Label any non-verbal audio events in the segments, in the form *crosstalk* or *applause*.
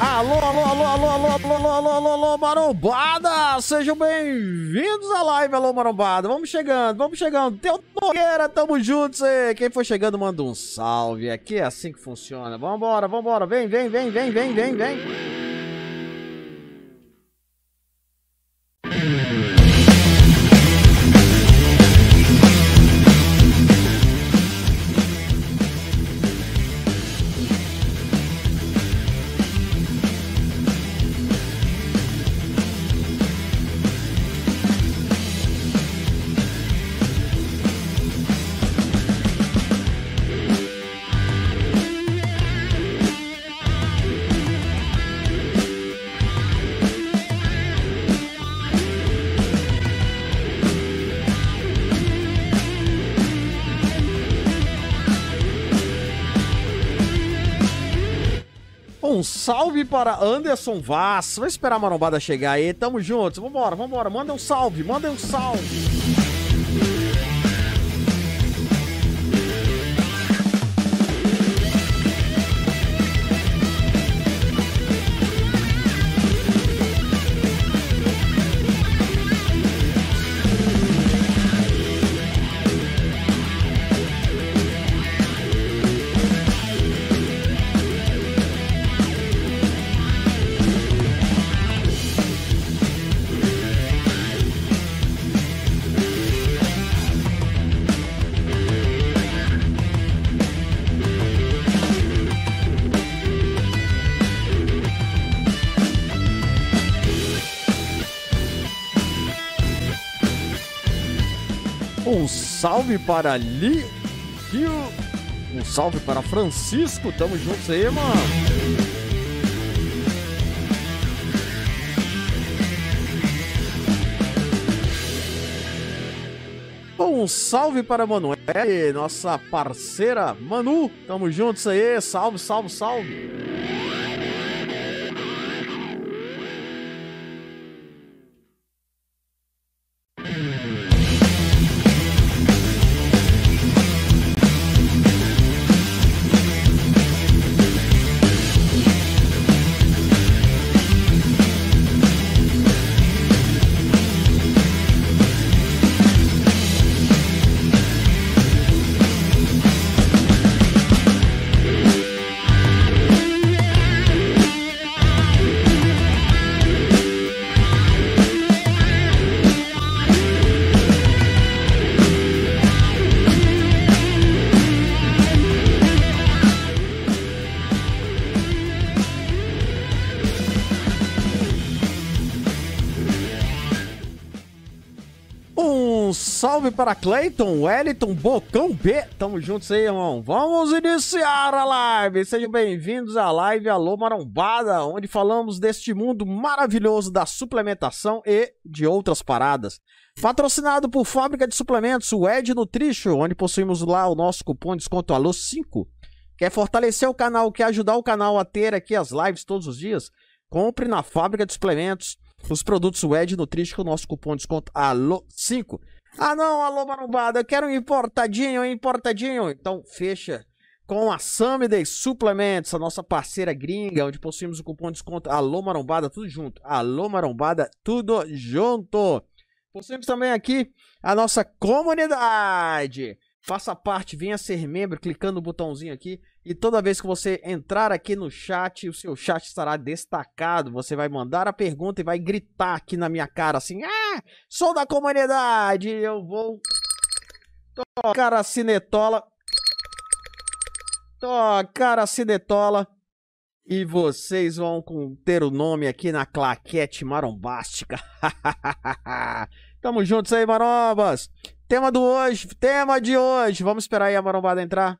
Alô, alô, alô, alô, alô, alô, alô, alô, alô, alô, marombada! Sejam bem-vindos à live, alô, marombada! Vamos chegando, vamos chegando. Teu Nogueira, tamo juntos aí. Quem for chegando, manda um salve. Aqui é assim que funciona. Vambora, vambora. Vem, vem, vem, vem, vem, vem, vem. Salve para Anderson Vaz. Vou esperar a marombada chegar aí. Tamo juntos. Vambora, vambora. Manda um salve, manda um salve. Salve para Li. Um salve para Francisco. Tamo juntos aí, mano. Um salve para Manuel, nossa parceira Manu. Tamo juntos aí. Salve, salve, salve. Salve para Clayton, Wellington, Bocão B. Tamo juntos aí, irmão. Vamos iniciar a live. Sejam bem-vindos à live Alô Marombada, onde falamos deste mundo maravilhoso da suplementação e de outras paradas. Patrocinado por Fábrica de Suplementos, o Ed Nutrition, onde possuímos lá o nosso cupom de desconto ALô5. Quer fortalecer o canal, quer ajudar o canal a ter aqui as lives todos os dias? Compre na Fábrica de Suplementos os produtos Ed Nutrition com o nosso cupom de desconto ALô5. Ah não, alô marombada, eu quero um importadinho, um importadinho. Então fecha com a Samiday Suplementos, a nossa parceira gringa, onde possuímos o cupom de desconto Alô Marombada, tudo junto. Alô Marombada, tudo junto. Possuímos também aqui a nossa comunidade. Faça parte, venha ser membro, clicando no botãozinho aqui. E toda vez que você entrar aqui no chat, o seu chat estará destacado. Você vai mandar a pergunta e vai gritar aqui na minha cara assim: Ah, sou da comunidade. Eu vou tocar a cinetola. Tocar a cinetola. E vocês vão ter o nome aqui na claquete marombástica. *laughs* Tamo juntos aí, marombas. Tema do hoje, tema de hoje. Vamos esperar aí a marombada entrar.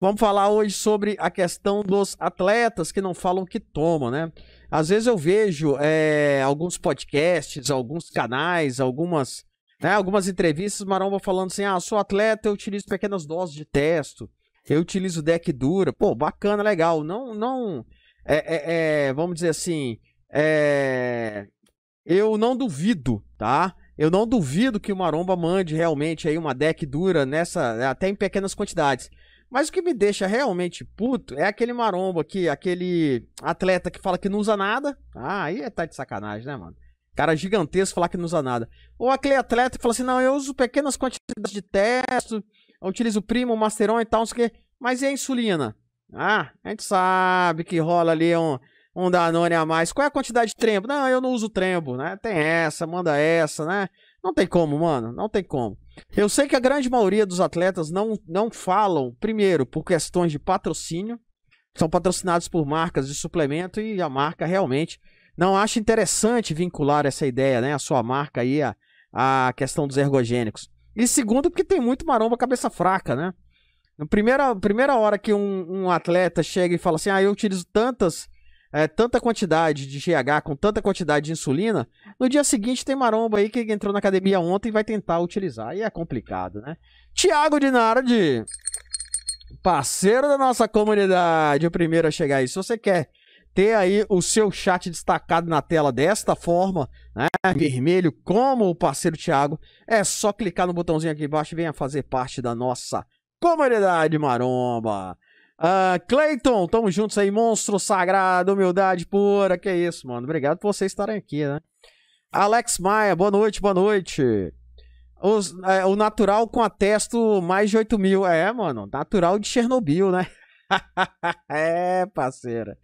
Vamos falar hoje sobre a questão dos atletas que não falam que tomam, né? Às vezes eu vejo é, alguns podcasts, alguns canais, algumas, né, algumas entrevistas, maromba falando assim: ah, sou atleta, eu utilizo pequenas doses de testo, eu utilizo deck dura. Pô, bacana, legal. Não, não, é, é, é vamos dizer assim, é, eu não duvido, tá? Eu não duvido que o Maromba mande realmente aí uma deck dura nessa, até em pequenas quantidades. Mas o que me deixa realmente puto é aquele marombo aqui, aquele atleta que fala que não usa nada. Ah, aí é tá de sacanagem, né, mano? Cara gigantesco falar que não usa nada. Ou aquele atleta que fala assim: não, eu uso pequenas quantidades de testo, eu utilizo o primo, o masteron e tal, não sei o quê. Mas e a insulina? Ah, a gente sabe que rola ali um, um Danone a mais. Qual é a quantidade de trembo? Não, eu não uso trembo, né? Tem essa, manda essa, né? Não tem como, mano, não tem como. Eu sei que a grande maioria dos atletas não, não falam, primeiro, por questões de patrocínio, são patrocinados por marcas de suplemento e a marca realmente não acha interessante vincular essa ideia, né, a sua marca aí a, a questão dos ergogênicos. E segundo, porque tem muito maromba cabeça fraca, né? Na primeira, primeira hora que um, um atleta chega e fala assim, ah, eu utilizo tantas é, tanta quantidade de GH com tanta quantidade de insulina, no dia seguinte tem maromba aí que entrou na academia ontem e vai tentar utilizar. E é complicado, né? Tiago Dinardi, parceiro da nossa comunidade, o primeiro a chegar aí. Se você quer ter aí o seu chat destacado na tela desta forma, né, vermelho, como o parceiro Thiago, é só clicar no botãozinho aqui embaixo e venha fazer parte da nossa comunidade maromba. Uh, Clayton, tamo juntos aí, monstro sagrado, humildade pura, que isso, mano. Obrigado por vocês estarem aqui, né? Alex Maia, boa noite, boa noite. Os, é, o natural com atesto mais de 8 mil. É, mano, natural de Chernobyl, né? *laughs* é, parceira.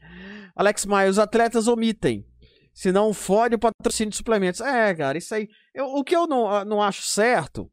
Alex Maia, os atletas omitem. Se não fode o patrocínio de suplementos. É, cara, isso aí. Eu, o que eu não, não acho certo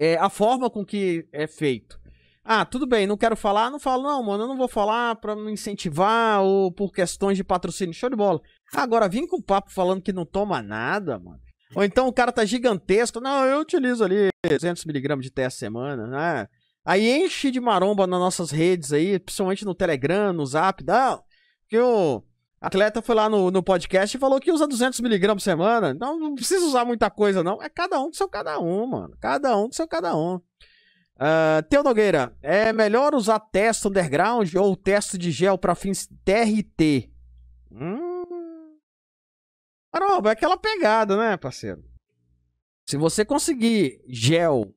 é a forma com que é feito. Ah, tudo bem, não quero falar, não falo, não, mano, eu não vou falar pra me incentivar ou por questões de patrocínio. Show de bola. Agora, vim com papo falando que não toma nada, mano. Ou então o cara tá gigantesco. Não, eu utilizo ali 200mg de teste semana, né? Aí enche de maromba nas nossas redes aí, principalmente no Telegram, no Zap. Não, que o atleta foi lá no, no podcast e falou que usa 200mg por semana. Então não precisa usar muita coisa, não. É cada um do seu cada um, mano. Cada um do seu cada um. Uh, Teu Nogueira, é melhor usar teste underground ou teste de gel para fins TRT? Hum. Caramba, é aquela pegada, né, parceiro? Se você conseguir gel,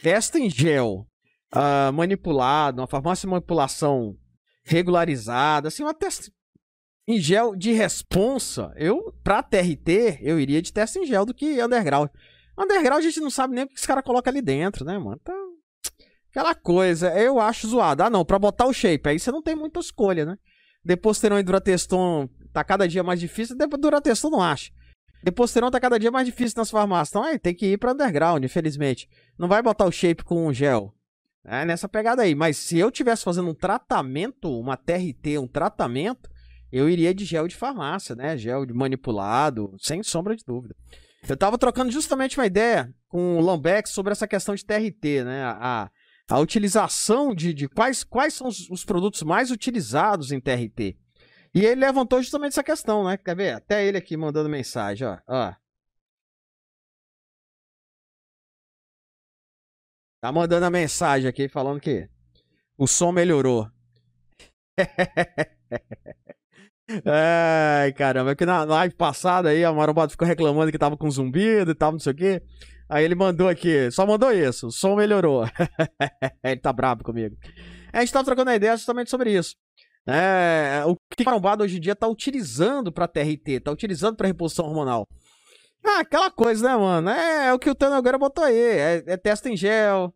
teste em gel, uh, manipulado, uma farmácia de manipulação regularizada, assim, uma teste em gel de responsa, eu, pra TRT, eu iria de teste em gel do que underground. Underground a gente não sabe nem o que esse cara coloca ali dentro, né, mano? Então, Aquela coisa, eu acho zoado. Ah, não, pra botar o shape, aí você não tem muita escolha, né? Deposteron e Durateston tá cada dia mais difícil, depois Durateston não acha. Deposteron tá cada dia mais difícil nas farmácias. Então, aí, tem que ir pra underground, infelizmente. Não vai botar o shape com gel. É nessa pegada aí. Mas se eu tivesse fazendo um tratamento, uma TRT, um tratamento, eu iria de gel de farmácia, né? Gel de manipulado, sem sombra de dúvida. Eu tava trocando justamente uma ideia com o Lambeck sobre essa questão de TRT, né? A, a utilização de, de quais, quais são os, os, produtos mais utilizados em TRT. E ele levantou justamente essa questão, né? Quer ver? Até ele aqui mandando mensagem, ó. ó. Tá mandando a mensagem aqui falando que o som melhorou. *laughs* Ai, caramba, é que na live passada aí a Marombado ficou reclamando que tava com zumbido e tal, não sei o quê. Aí ele mandou aqui, só mandou isso, o som melhorou. *laughs* ele tá brabo comigo. A gente tá trocando ideia justamente sobre isso. É, o que o Marombado hoje em dia tá utilizando pra TRT, tá utilizando pra reposição hormonal. Ah, aquela coisa, né, mano? É, é o que o Tano agora botou aí. É, é testa em gel.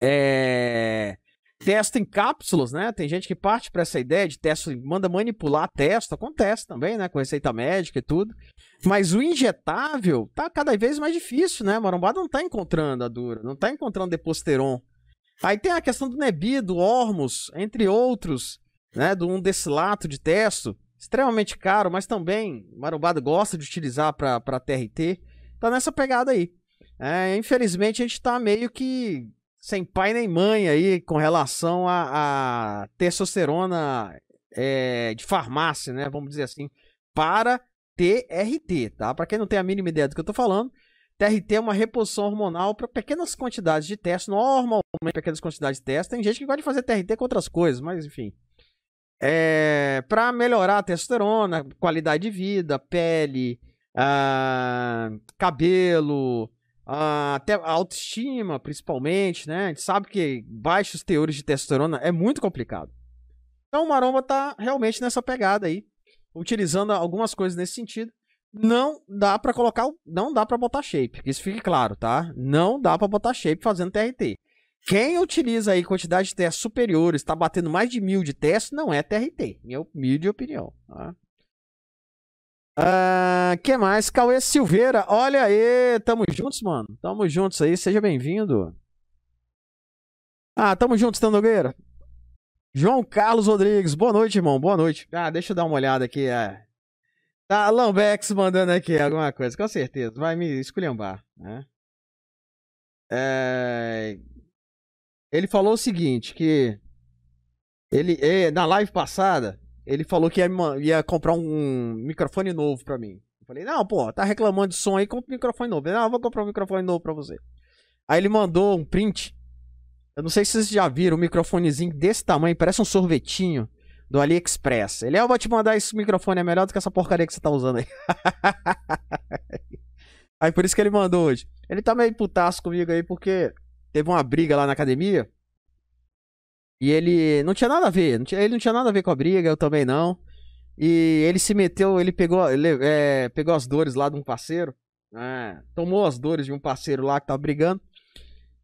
É testa em cápsulas, né? Tem gente que parte para essa ideia de testa, manda manipular testa, acontece também, né? Com receita médica e tudo. Mas o injetável tá cada vez mais difícil, né? Marombado não tá encontrando a dura, não tá encontrando deposteron. Aí tem a questão do Nebi, do Ormus, entre outros, né? Do um desilato de testo, extremamente caro, mas também Marombado gosta de utilizar para TRT. Tá nessa pegada aí. É, infelizmente a gente tá meio que sem pai nem mãe aí com relação a, a testosterona é, de farmácia, né? Vamos dizer assim, para TRT, tá? Para quem não tem a mínima ideia do que eu tô falando, TRT é uma reposição hormonal para pequenas quantidades de teste, normalmente pequenas quantidades de teste. Tem gente que gosta de fazer TRT com outras coisas, mas enfim. É, para melhorar a testosterona, qualidade de vida, pele, ah, cabelo, Uh, até a autoestima, principalmente, né? A gente sabe que baixos teores de testosterona é muito complicado. Então o Maromba tá realmente nessa pegada aí, utilizando algumas coisas nesse sentido. Não dá para colocar, não dá para botar shape, isso fique claro, tá? Não dá para botar shape fazendo TRT. Quem utiliza aí quantidade de testes superiores, está batendo mais de mil de testes, não é TRT, minha humilde opinião, tá? Uh, que mais? Cauê Silveira, olha aí, tamo juntos, mano. Tamo juntos aí, seja bem-vindo. Ah, tamo juntos, Tandogueira. João Carlos Rodrigues, boa noite, irmão, boa noite. Ah, deixa eu dar uma olhada aqui. É. Tá, Lambex mandando aqui alguma coisa, com certeza. Vai me esculhambar, né? É... Ele falou o seguinte, que ele, é, na live passada, ele falou que ia, ia comprar um microfone novo pra mim. Eu falei, não, pô, tá reclamando de som aí, compra um microfone novo. Ele, não, eu vou comprar um microfone novo pra você. Aí ele mandou um print. Eu não sei se vocês já viram um microfonezinho desse tamanho, parece um sorvetinho do AliExpress. Ele, ah, eu vou te mandar esse microfone, é melhor do que essa porcaria que você tá usando aí. *laughs* aí por isso que ele mandou hoje. Ele tá meio putaço comigo aí, porque teve uma briga lá na academia. E ele não tinha nada a ver, tinha, ele não tinha nada a ver com a briga, eu também não. E ele se meteu, ele pegou, ele, é, pegou as dores lá de um parceiro, né? tomou as dores de um parceiro lá que tava brigando.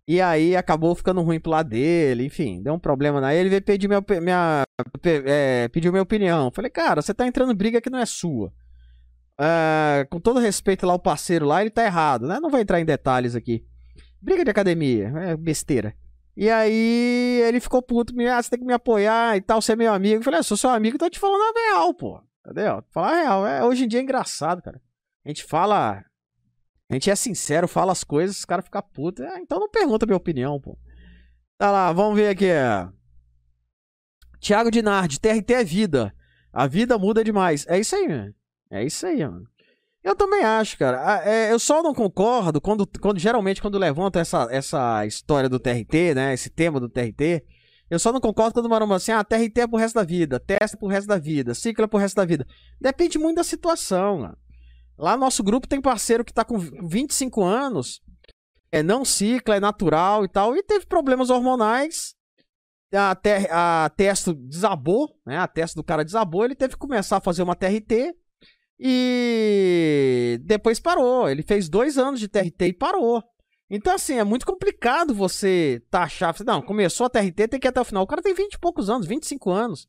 E aí acabou ficando ruim pro lado dele, enfim, deu um problema na ele, veio pedir minha, minha é, pediu minha opinião. Falei, cara, você tá entrando em briga que não é sua. É, com todo respeito lá, o parceiro lá, ele tá errado, né? Não vou entrar em detalhes aqui. Briga de academia, é besteira. E aí ele ficou puto, me, ah, você tem que me apoiar e tal, você é meu amigo. Eu falei, ah, sou seu amigo, tô te falando a real, pô. Entendeu? Falar a real. É, hoje em dia é engraçado, cara. A gente fala. A gente é sincero, fala as coisas, os caras ficam putos. É, então não pergunta minha opinião, pô. Tá lá, vamos ver aqui. Tiago Dinardi, TRT é vida. A vida muda demais. É isso aí, mano. É isso aí, mano. Eu também acho, cara. É, eu só não concordo quando, quando geralmente quando levantam essa, essa história do TRT, né? Esse tema do TRT. Eu só não concordo quando maromba assim, ah, TRT é pro resto da vida, testa pro resto da vida, ciclo é pro resto da vida. Depende muito da situação, mano. Lá no nosso grupo tem parceiro que tá com 25 anos, é não cicla, é natural e tal, e teve problemas hormonais. A, ter, a testo desabou, né? A testa do cara desabou, ele teve que começar a fazer uma TRT e depois parou. Ele fez dois anos de TRT e parou. Então, assim, é muito complicado você taxar. Não, começou a TRT, tem que ir até o final. O cara tem 20 e poucos anos, 25 anos.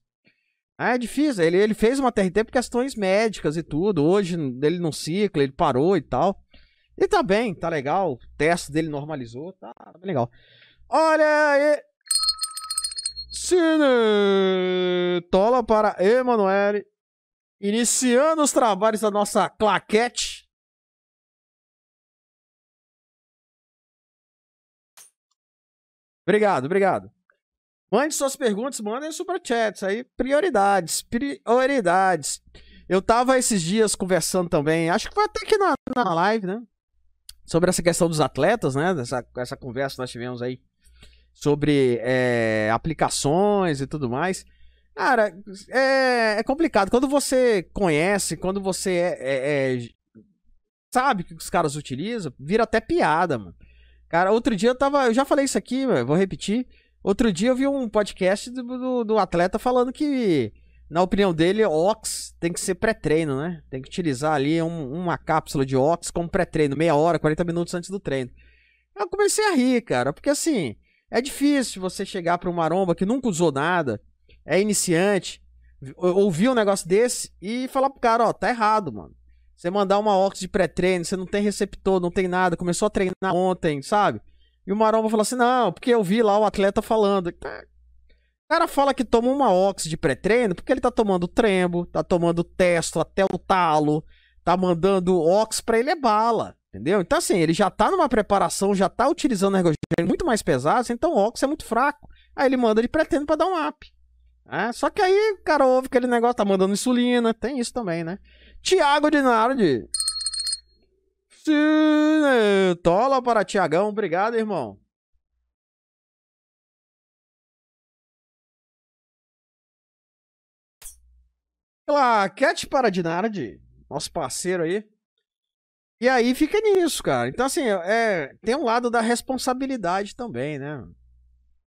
É difícil. Ele, ele fez uma TRT por questões médicas e tudo. Hoje ele não cicla, ele parou e tal. E tá bem, tá legal. O teste dele normalizou, tá, tá legal. Olha aí. Cine Tola para Emanuele. Iniciando os trabalhos da nossa claquete. Obrigado, obrigado. Mande suas perguntas, mandem superchats aí. Prioridades, prioridades. Eu tava esses dias conversando também, acho que foi até aqui na, na live, né? Sobre essa questão dos atletas, né? Essa, essa conversa que nós tivemos aí sobre é, aplicações e tudo mais. Cara, é, é complicado. Quando você conhece, quando você é, é, é, sabe que os caras utilizam, vira até piada, mano. Cara, outro dia eu tava. Eu já falei isso aqui, vou repetir. Outro dia eu vi um podcast do, do, do atleta falando que, na opinião dele, Ox tem que ser pré-treino, né? Tem que utilizar ali um, uma cápsula de Ox como pré-treino, meia hora, 40 minutos antes do treino. Eu comecei a rir, cara, porque assim, é difícil você chegar para um maromba que nunca usou nada é iniciante, ouvir um negócio desse e falar pro cara, ó, tá errado, mano. Você mandar uma Ox de pré-treino, você não tem receptor, não tem nada, começou a treinar ontem, sabe? E o Maromba falou assim, não, porque eu vi lá o atleta falando. O cara fala que toma uma Ox de pré-treino porque ele tá tomando trembo, tá tomando testo até o talo, tá mandando Ox pra ele é bala, entendeu? Então assim, ele já tá numa preparação, já tá utilizando ergogênio muito mais pesado, então o Ox é muito fraco. Aí ele manda de pré-treino pra dar um up. É, só que aí o cara ouve aquele negócio, tá mandando insulina, tem isso também, né? Tiago Dinardi. Sim, tola para Tiagão, obrigado, irmão. Claquete para Dinardi, nosso parceiro aí. E aí fica nisso, cara. Então, assim, é, tem um lado da responsabilidade também, né?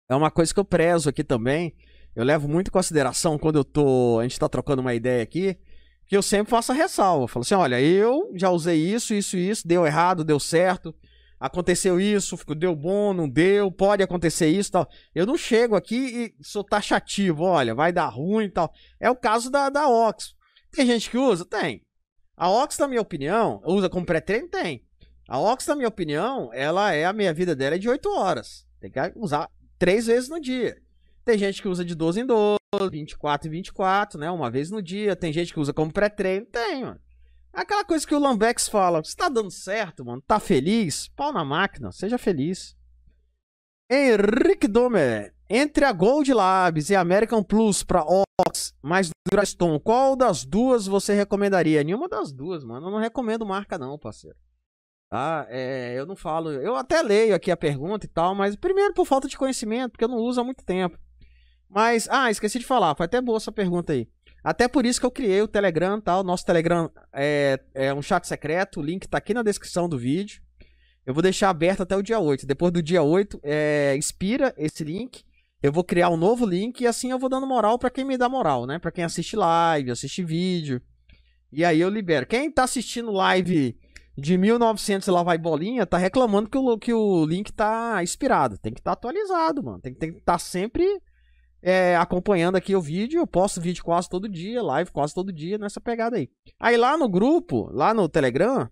É uma coisa que eu prezo aqui também. Eu levo muito em consideração quando eu tô. A gente tá trocando uma ideia aqui. Que eu sempre faço a ressalva. Eu falo assim: olha, eu já usei isso, isso, isso, deu errado, deu certo aconteceu isso, deu bom, não deu, pode acontecer isso tal. Eu não chego aqui e sou taxativo, olha, vai dar ruim e tal. É o caso da, da Ox. Tem gente que usa? Tem. A Ox, na minha opinião, usa como pré-treino? Tem. A Ox, na minha opinião, ela é a meia vida dela é de 8 horas. Tem que usar três vezes no dia. Tem gente que usa de 12 em 12, 24 em 24, né? Uma vez no dia. Tem gente que usa como pré-treino. Tem, mano. Aquela coisa que o Lambex fala, você tá dando certo, mano? Tá feliz? Pau na máquina, seja feliz. Henrique Domer, entre a Gold Labs e a American Plus pra Ox, mais Duraston, qual das duas você recomendaria? Nenhuma das duas, mano. Eu não recomendo marca não, parceiro. Tá? É, eu não falo. Eu até leio aqui a pergunta e tal, mas primeiro por falta de conhecimento, porque eu não uso há muito tempo. Mas, ah, esqueci de falar, foi até boa essa pergunta aí. Até por isso que eu criei o Telegram? O nosso Telegram é, é um chat secreto, o link tá aqui na descrição do vídeo. Eu vou deixar aberto até o dia 8. Depois do dia 8, é, expira esse link. Eu vou criar um novo link e assim eu vou dando moral para quem me dá moral, né? Para quem assiste live, assiste vídeo. E aí eu libero. Quem tá assistindo live de 1900 e lá vai bolinha, tá reclamando que o, que o link tá expirado. Tem que estar tá atualizado, mano. Tem que estar tá sempre é, acompanhando aqui o vídeo. Eu posto vídeo quase todo dia, live quase todo dia nessa pegada aí. Aí lá no grupo, lá no Telegram,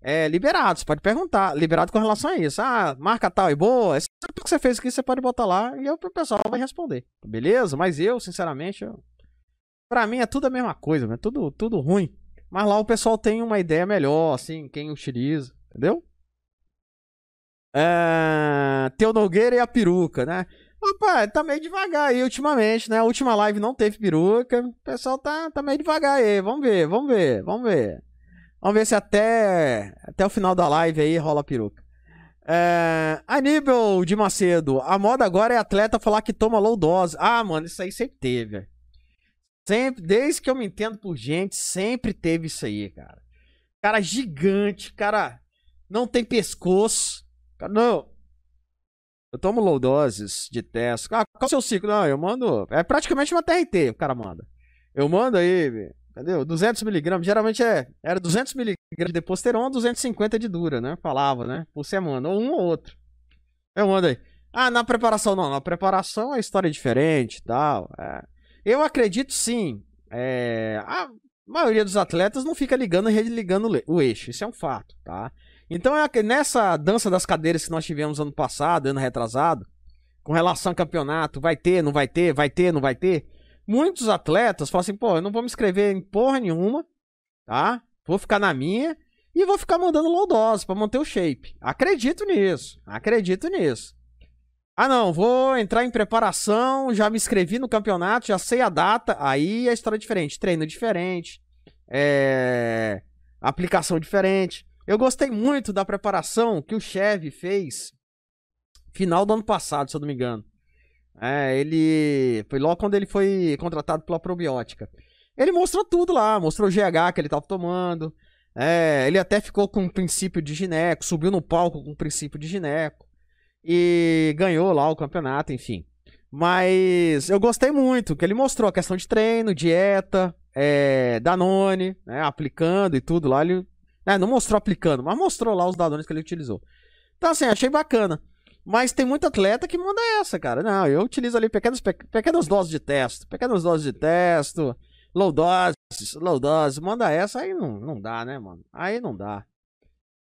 é liberado. Você pode perguntar, liberado com relação a isso. Ah, marca tal e boa. Esse que você fez aqui, você pode botar lá e o pessoal vai responder. Beleza? Mas eu, sinceramente, eu... pra mim é tudo a mesma coisa, é tudo, tudo ruim. Mas lá o pessoal tem uma ideia melhor, assim, quem utiliza, entendeu? É... Teu Nogueira e a peruca, né? Rapaz, tá meio devagar aí ultimamente, né? A última live não teve peruca. O pessoal tá, tá meio devagar aí. Vamos ver, vamos ver, vamos ver. Vamos ver se até, até o final da live aí rola peruca. É, Aníbal de Macedo. A moda agora é atleta falar que toma low dose. Ah, mano, isso aí sempre teve. Sempre, desde que eu me entendo por gente, sempre teve isso aí, cara. Cara gigante, cara não tem pescoço. Cara, não, eu tomo low doses de teste. Ah, qual é o seu ciclo? Não, eu mando. É praticamente uma TRT, o cara manda. Eu mando aí, entendeu? 200mg. Geralmente é, era 200mg de deposteron, 250 de dura, né? Falava, né? Por semana. Ou um ou outro. Eu mando aí. Ah, na preparação não. Na preparação a história é diferente e tal. É. Eu acredito sim. É, a maioria dos atletas não fica ligando e religando o eixo. Isso é um fato, tá? Então é nessa dança das cadeiras que nós tivemos ano passado, ano retrasado, com relação ao campeonato, vai ter, não vai ter, vai ter, não vai ter. Muitos atletas falam assim, pô, eu não vou me inscrever em porra nenhuma, tá? Vou ficar na minha e vou ficar mandando low dose para manter o shape. Acredito nisso, acredito nisso. Ah, não, vou entrar em preparação, já me inscrevi no campeonato, já sei a data, aí a história é diferente, treino diferente, é... aplicação diferente. Eu gostei muito da preparação que o Chevy fez final do ano passado, se eu não me engano. É, ele. Foi logo quando ele foi contratado pela probiótica. Ele mostrou tudo lá, mostrou o GH que ele estava tomando. É, ele até ficou com o princípio de gineco, subiu no palco com o princípio de gineco. E ganhou lá o campeonato, enfim. Mas eu gostei muito, que ele mostrou a questão de treino, dieta, é, Danone, né, aplicando e tudo lá. Ele é, não mostrou aplicando, mas mostrou lá os dados que ele utilizou. Então, assim, achei bacana. Mas tem muito atleta que manda essa, cara. Não, eu utilizo ali pequenas, pequenas doses de teste. Pequenas doses de teste. Low doses, low dose. Manda essa, aí não, não dá, né, mano? Aí não dá.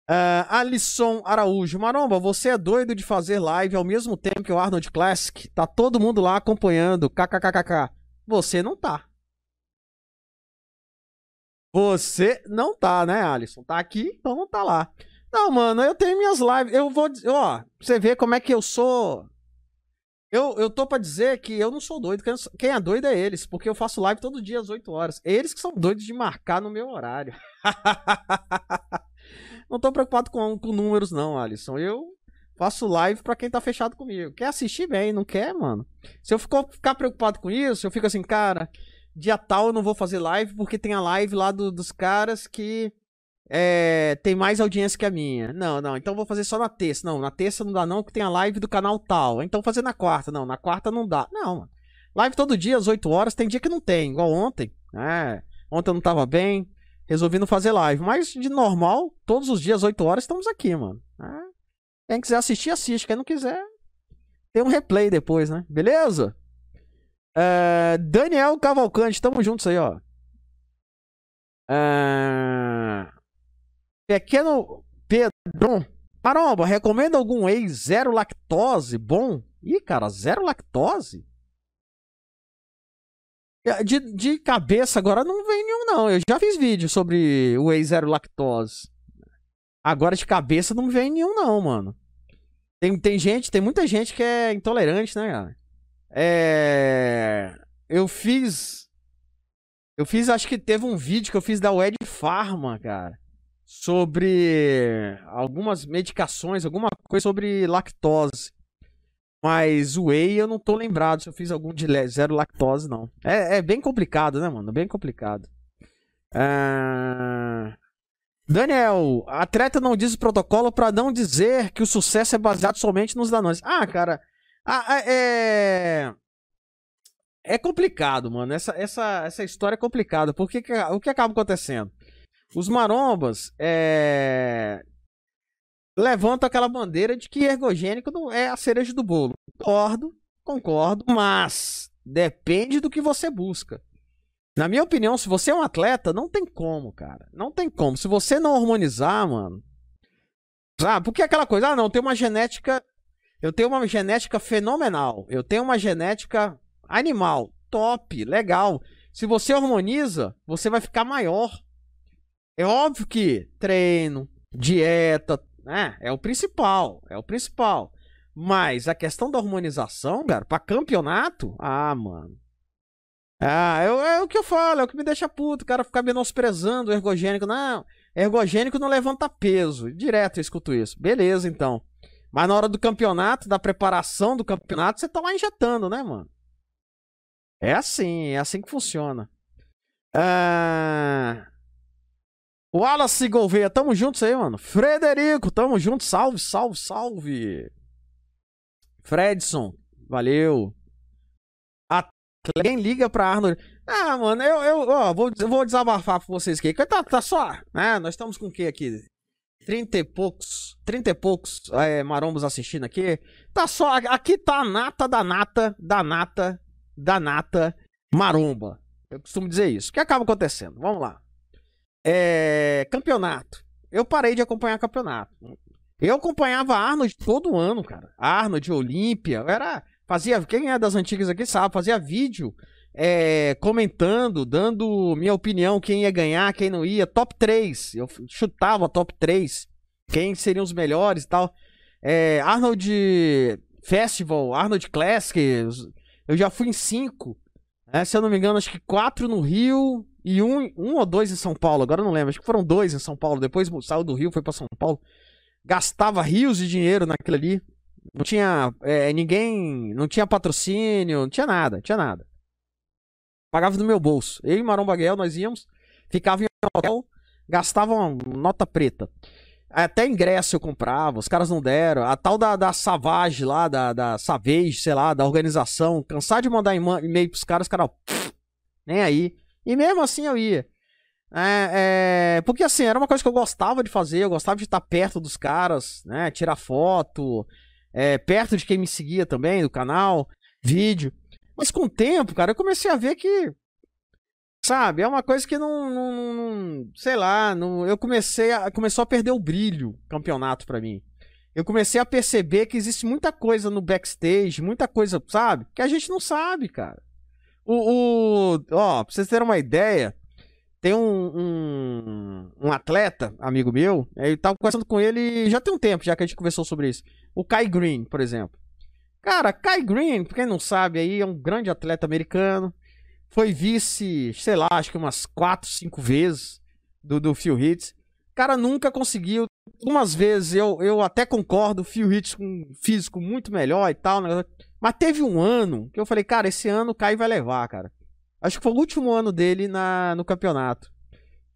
Uh, Alisson Araújo. Maromba, você é doido de fazer live ao mesmo tempo que o Arnold Classic? Tá todo mundo lá acompanhando. KKKKK. Você não tá. Você não tá, né, Alisson? Tá aqui, então não tá lá. Não, mano, eu tenho minhas lives. Eu vou. Ó, você vê como é que eu sou. Eu, eu tô pra dizer que eu não sou doido. Quem é doido é eles, porque eu faço live todo dia às 8 horas. Eles que são doidos de marcar no meu horário. *laughs* não tô preocupado com, com números, não, Alisson. Eu faço live pra quem tá fechado comigo. Quer assistir bem, não quer, mano? Se eu ficar preocupado com isso, eu fico assim, cara dia tal eu não vou fazer live porque tem a live lá do, dos caras que é, tem mais audiência que a minha. Não, não, então vou fazer só na terça. Não, na terça não dá não, que tem a live do canal tal. Então fazer na quarta. Não, na quarta não dá. Não, mano. Live todo dia, às 8 horas, tem dia que não tem, igual ontem. É, ontem eu não tava bem, resolvi não fazer live. Mas de normal, todos os dias, 8 horas, estamos aqui, mano. É. Quem quiser assistir, assiste. Quem não quiser, tem um replay depois, né? Beleza? É, Daniel Cavalcante, tamo juntos aí, ó. É... Pequeno Pedro. Caramba, recomenda algum whey zero lactose bom? Ih, cara, zero lactose? É, de, de cabeça agora não vem nenhum, não. Eu já fiz vídeo sobre o whey zero lactose. Agora de cabeça não vem nenhum, não, mano. Tem, tem gente, tem muita gente que é intolerante, né, cara? É. Eu fiz. Eu fiz, acho que teve um vídeo que eu fiz da Wed Pharma, cara sobre algumas medicações, alguma coisa sobre lactose. Mas o whey eu não tô lembrado se eu fiz algum de zero lactose, não. É, é bem complicado, né, mano? Bem complicado. Uh... Daniel, atleta não diz o protocolo para não dizer que o sucesso é baseado somente nos danões. Ah, cara, ah, é... É complicado, mano. Essa, essa, essa história é complicada. Porque o que acaba acontecendo? Os marombas é... levantam aquela bandeira de que ergogênico não é a cereja do bolo. Concordo, concordo, mas depende do que você busca. Na minha opinião, se você é um atleta, não tem como, cara. Não tem como. Se você não hormonizar, mano. Sabe? Porque é aquela coisa, ah, não, tenho uma genética. Eu tenho uma genética fenomenal. Eu tenho uma genética animal. Top, legal. Se você harmoniza, você vai ficar maior. É óbvio que treino, dieta, né? É o principal, é o principal. Mas a questão da harmonização, cara, pra campeonato, ah, mano. Ah, é, é, o que eu falo, é o que me deixa puto, o cara ficar menosprezando o ergogênico. Não, ergogênico não levanta peso. Direto eu escuto isso. Beleza, então. Mas na hora do campeonato, da preparação do campeonato, você tá lá injetando, né, mano? É assim, é assim que funciona. Ah... Wallace Gouveia, tamo juntos aí, mano. Frederico, tamo junto. Salve, salve, salve. Fredson, valeu. Quem liga pra Arnold? Ah, mano, eu, eu ó, vou, vou desabafar pra vocês aqui. Tá, tá só, né? Nós estamos com o que aqui? Trinta e poucos, trinta e poucos é, marombos assistindo aqui. Tá só, aqui tá a nata da nata, da nata, da nata maromba. Eu costumo dizer isso. O que acaba acontecendo? Vamos lá. É, campeonato. Eu parei de acompanhar campeonato. Eu acompanhava Arnold todo ano, cara. Arnold, Olímpia. Era. Fazia. Quem é das antigas aqui sabe, fazia vídeo é, comentando, dando minha opinião, quem ia ganhar, quem não ia. Top 3. Eu chutava top 3. Quem seriam os melhores e tal. É, Arnold Festival, Arnold Classic. Eu já fui em 5. É, se eu não me engano, acho que 4 no Rio, e um, um ou dois em São Paulo, agora eu não lembro, acho que foram dois em São Paulo, depois saiu do Rio, foi para São Paulo, gastava rios de dinheiro naquilo ali, não tinha é, ninguém, não tinha patrocínio, não tinha nada, tinha nada. Pagava do meu bolso. Eu e Maromba Guel, nós íamos, ficava em hotel, gastava uma nota preta. Até ingresso eu comprava, os caras não deram. A tal da, da Savage lá, da, da Savage, sei lá, da organização, cansar de mandar e-mail pros caras, os caras, nem aí. E mesmo assim eu ia. É, é, porque assim, era uma coisa que eu gostava de fazer, eu gostava de estar perto dos caras, né? Tirar foto, é, perto de quem me seguia também, do canal, vídeo. Mas com o tempo, cara, eu comecei a ver que. Sabe, é uma coisa que não. não, não sei lá, não, eu comecei a. Começou a perder o brilho campeonato para mim. Eu comecei a perceber que existe muita coisa no backstage, muita coisa, sabe? Que a gente não sabe, cara. O, o, ó, pra vocês terem uma ideia, tem um, um, um, atleta, amigo meu, eu tava conversando com ele já tem um tempo, já que a gente conversou sobre isso. O Kai Green, por exemplo. Cara, Kai Green, pra quem não sabe aí, é um grande atleta americano. Foi vice, sei lá, acho que umas 4, 5 vezes do, do Phil Hits. Cara, nunca conseguiu. Algumas vezes eu, eu até concordo, o Phil Hits com um físico muito melhor e tal. Né? Mas teve um ano que eu falei, cara, esse ano o Kai vai levar, cara. Acho que foi o último ano dele na, no campeonato.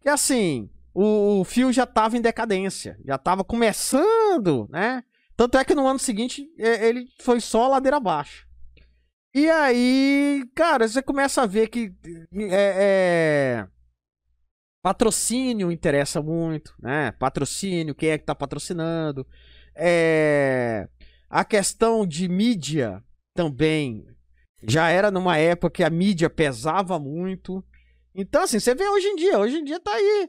Que assim, o, o fio já tava em decadência, já tava começando, né? Tanto é que no ano seguinte ele foi só ladeira abaixo. E aí, cara, você começa a ver que é, é, patrocínio interessa muito, né? Patrocínio, quem é que tá patrocinando. É, a questão de mídia também já era numa época que a mídia pesava muito. Então, assim, você vê hoje em dia, hoje em dia tá aí.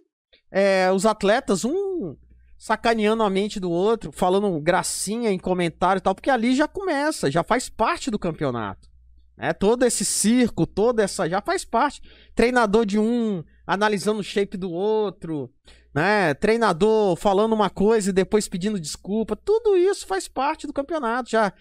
É, os atletas, um sacaneando a mente do outro, falando gracinha em comentário e tal, porque ali já começa, já faz parte do campeonato. É, todo esse circo, toda essa. Já faz parte. Treinador de um analisando o shape do outro, né? Treinador falando uma coisa e depois pedindo desculpa. Tudo isso faz parte do campeonato. Já,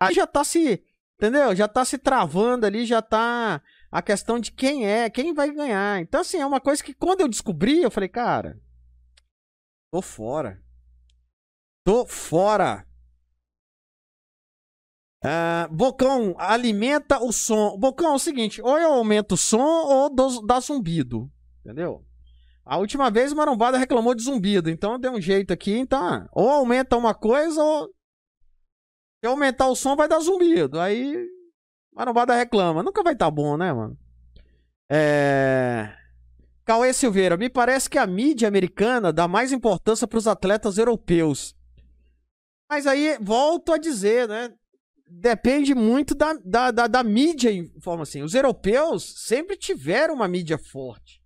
aí já tá se. Entendeu? Já tá se travando ali, já tá a questão de quem é, quem vai ganhar. Então, assim, é uma coisa que quando eu descobri, eu falei, cara, tô fora. Tô fora. Uh, Bocão, alimenta o som. Bocão, é o seguinte: ou eu aumento o som ou dou, dá zumbido. Entendeu? A última vez o Marombada reclamou de zumbido, então deu um jeito aqui, então. Ou aumenta uma coisa, ou. Se aumentar o som, vai dar zumbido. Aí. Marombada reclama. Nunca vai estar tá bom, né, mano? É. Cauê Silveira, me parece que a mídia americana dá mais importância para os atletas europeus. Mas aí, volto a dizer, né? depende muito da, da, da, da mídia, forma assim. Os europeus sempre tiveram uma mídia forte.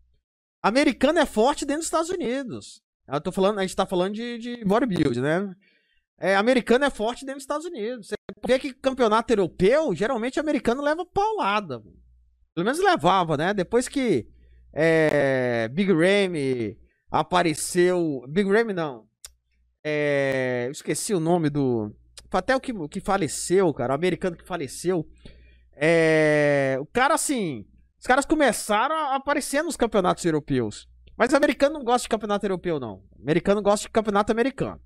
Americano é forte dentro dos Estados Unidos. Eu tô falando, a gente tá falando de, de bodybuilding, né? É, americano é forte dentro dos Estados Unidos. Você vê que campeonato europeu, geralmente americano leva paulada. Pelo menos levava, né? Depois que é, Big Ramy apareceu. Big Ramy não. É, esqueci o nome do até o que, que faleceu, cara, o americano que faleceu. É, o cara, assim, os caras começaram a aparecer nos campeonatos europeus. Mas o americano não gosta de campeonato europeu, não. O americano gosta de campeonato americano.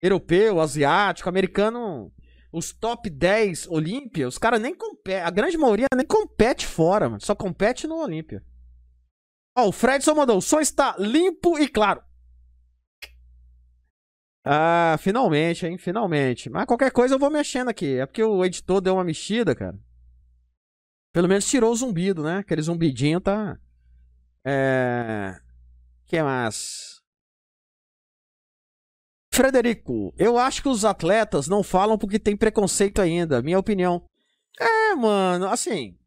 Europeu, asiático, americano. Os top 10 Olímpia, os caras nem competem. A grande maioria nem compete fora, mano. Só compete no Olímpia. Ó, o Fredson mandou. O som está limpo e claro. Ah, finalmente, hein? Finalmente. Mas qualquer coisa eu vou mexendo aqui. É porque o editor deu uma mexida, cara. Pelo menos tirou o zumbido, né? Aquele zumbidinho tá. É. que mais? Frederico, eu acho que os atletas não falam porque tem preconceito ainda, minha opinião. É, mano, assim.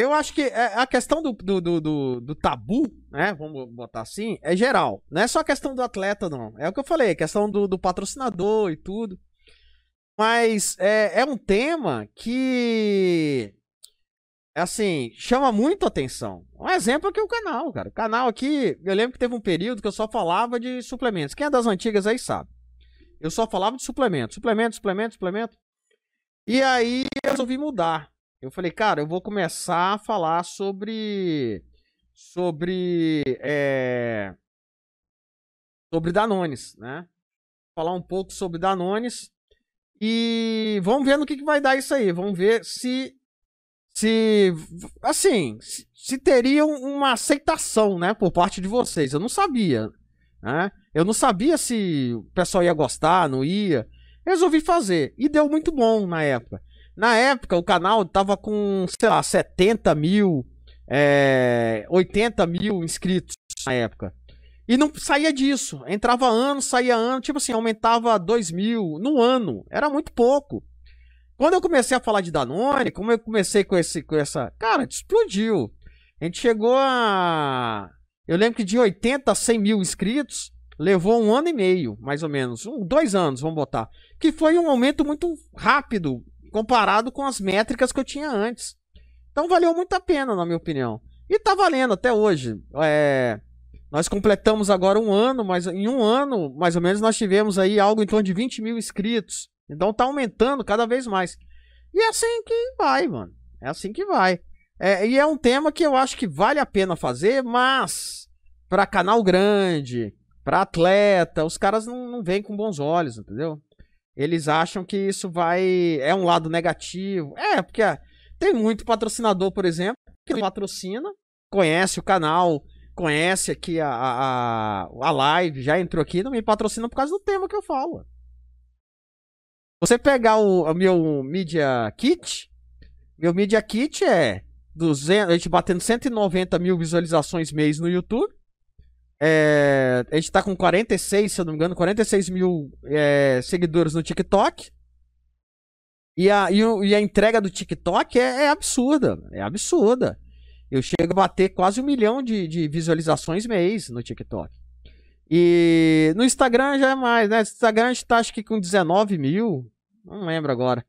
Eu acho que é, a questão do, do, do, do, tabu, né? Vamos botar assim, é geral. Não é só a questão do atleta, não. É o que eu falei, questão do, do patrocinador e tudo. Mas é, é um tema que, assim, chama muito atenção. Um exemplo aqui é o canal, cara. O canal aqui, eu lembro que teve um período que eu só falava de suplementos. Quem é das antigas aí sabe. Eu só falava de suplementos, suplemento, suplemento, suplemento. E aí eu resolvi mudar. Eu falei, cara, eu vou começar a falar sobre. Sobre. É, sobre Danones, né? Falar um pouco sobre Danones. E vamos ver no que, que vai dar isso aí. Vamos ver se. Se. Assim. Se, se teria uma aceitação, né? Por parte de vocês. Eu não sabia. Né? Eu não sabia se o pessoal ia gostar, não ia. Resolvi fazer. E deu muito bom na época. Na época, o canal tava com, sei lá, 70 mil, é, 80 mil inscritos na época. E não saía disso. Entrava ano, saía ano, tipo assim, aumentava 2 mil no ano. Era muito pouco. Quando eu comecei a falar de Danone, como eu comecei com, esse, com essa. Cara, explodiu. A gente chegou a. Eu lembro que de 80 a 100 mil inscritos, levou um ano e meio, mais ou menos. Um, dois anos, vamos botar. Que foi um aumento muito rápido comparado com as métricas que eu tinha antes. Então valeu muito a pena, na minha opinião. E tá valendo até hoje. É, nós completamos agora um ano, mas em um ano, mais ou menos, nós tivemos aí algo em torno de 20 mil inscritos. Então tá aumentando cada vez mais. E é assim que vai, mano. É assim que vai. É, e é um tema que eu acho que vale a pena fazer, mas para canal grande, para atleta, os caras não, não veem com bons olhos, entendeu? Eles acham que isso vai. É um lado negativo. É, porque tem muito patrocinador, por exemplo, que patrocina, conhece o canal, conhece aqui a, a, a live, já entrou aqui, não me patrocina por causa do tema que eu falo. Você pegar o, o meu Media Kit, meu Media Kit é 200, a gente batendo 190 mil visualizações mês no YouTube. É, a gente tá com 46, se eu não me engano, 46 mil é, seguidores no TikTok. E a, e, e a entrega do TikTok é, é, absurda. É absurda. Eu chego a bater quase um milhão de, de visualizações mês no TikTok. E no Instagram já é mais, né? No Instagram a gente tá acho que com 19 mil. Não lembro agora.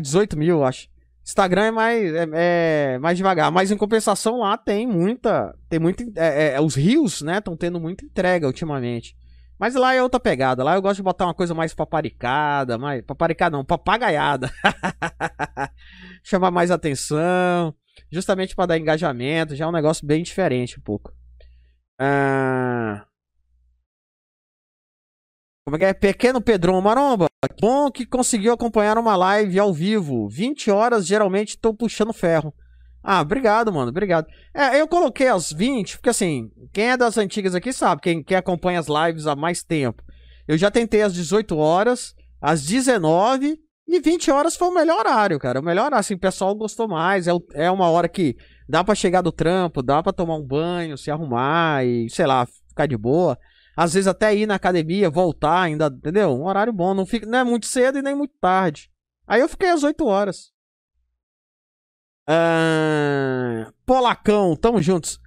18 mil, acho. Instagram é mais, é, é, mais devagar. Mas em compensação lá tem muita. Tem muito. É, é, os rios, né? Estão tendo muita entrega ultimamente. Mas lá é outra pegada. Lá eu gosto de botar uma coisa mais paparicada, mais. Paparicada não, papagaiada. *laughs* Chamar mais atenção. Justamente para dar engajamento. Já é um negócio bem diferente um pouco. Ah... Como é que é? Pequeno Pedrão Maromba. Bom que conseguiu acompanhar uma live ao vivo. 20 horas, geralmente estou puxando ferro. Ah, obrigado, mano, obrigado. É, eu coloquei as 20, porque assim, quem é das antigas aqui sabe, quem, quem acompanha as lives há mais tempo. Eu já tentei às 18 horas, às 19 e 20 horas foi o melhor horário, cara. O melhor, assim, o pessoal gostou mais. É, é uma hora que dá para chegar do trampo, dá para tomar um banho, se arrumar e, sei lá, ficar de boa. Às vezes até ir na academia, voltar ainda, entendeu? Um horário bom, não, fica, não é muito cedo e nem muito tarde. Aí eu fiquei às 8 horas. Ah, Polacão, tamo juntos.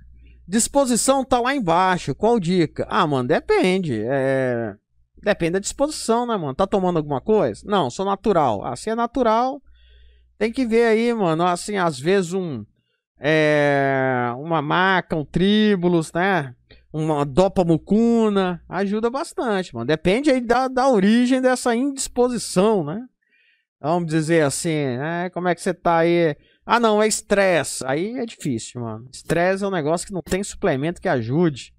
Disposição tá lá embaixo. Qual dica? Ah, mano, depende. É... Depende da disposição, né, mano? Tá tomando alguma coisa? Não, sou natural. Se é natural, tem que ver aí, mano. Assim, às vezes um. É... Uma maca, um tríbulos, né? Uma dopa mucuna. Ajuda bastante, mano. Depende aí da, da origem dessa indisposição, né? Vamos dizer assim, né? Como é que você tá aí? Ah, não, é estresse. Aí é difícil, mano. Estresse é um negócio que não tem suplemento que ajude.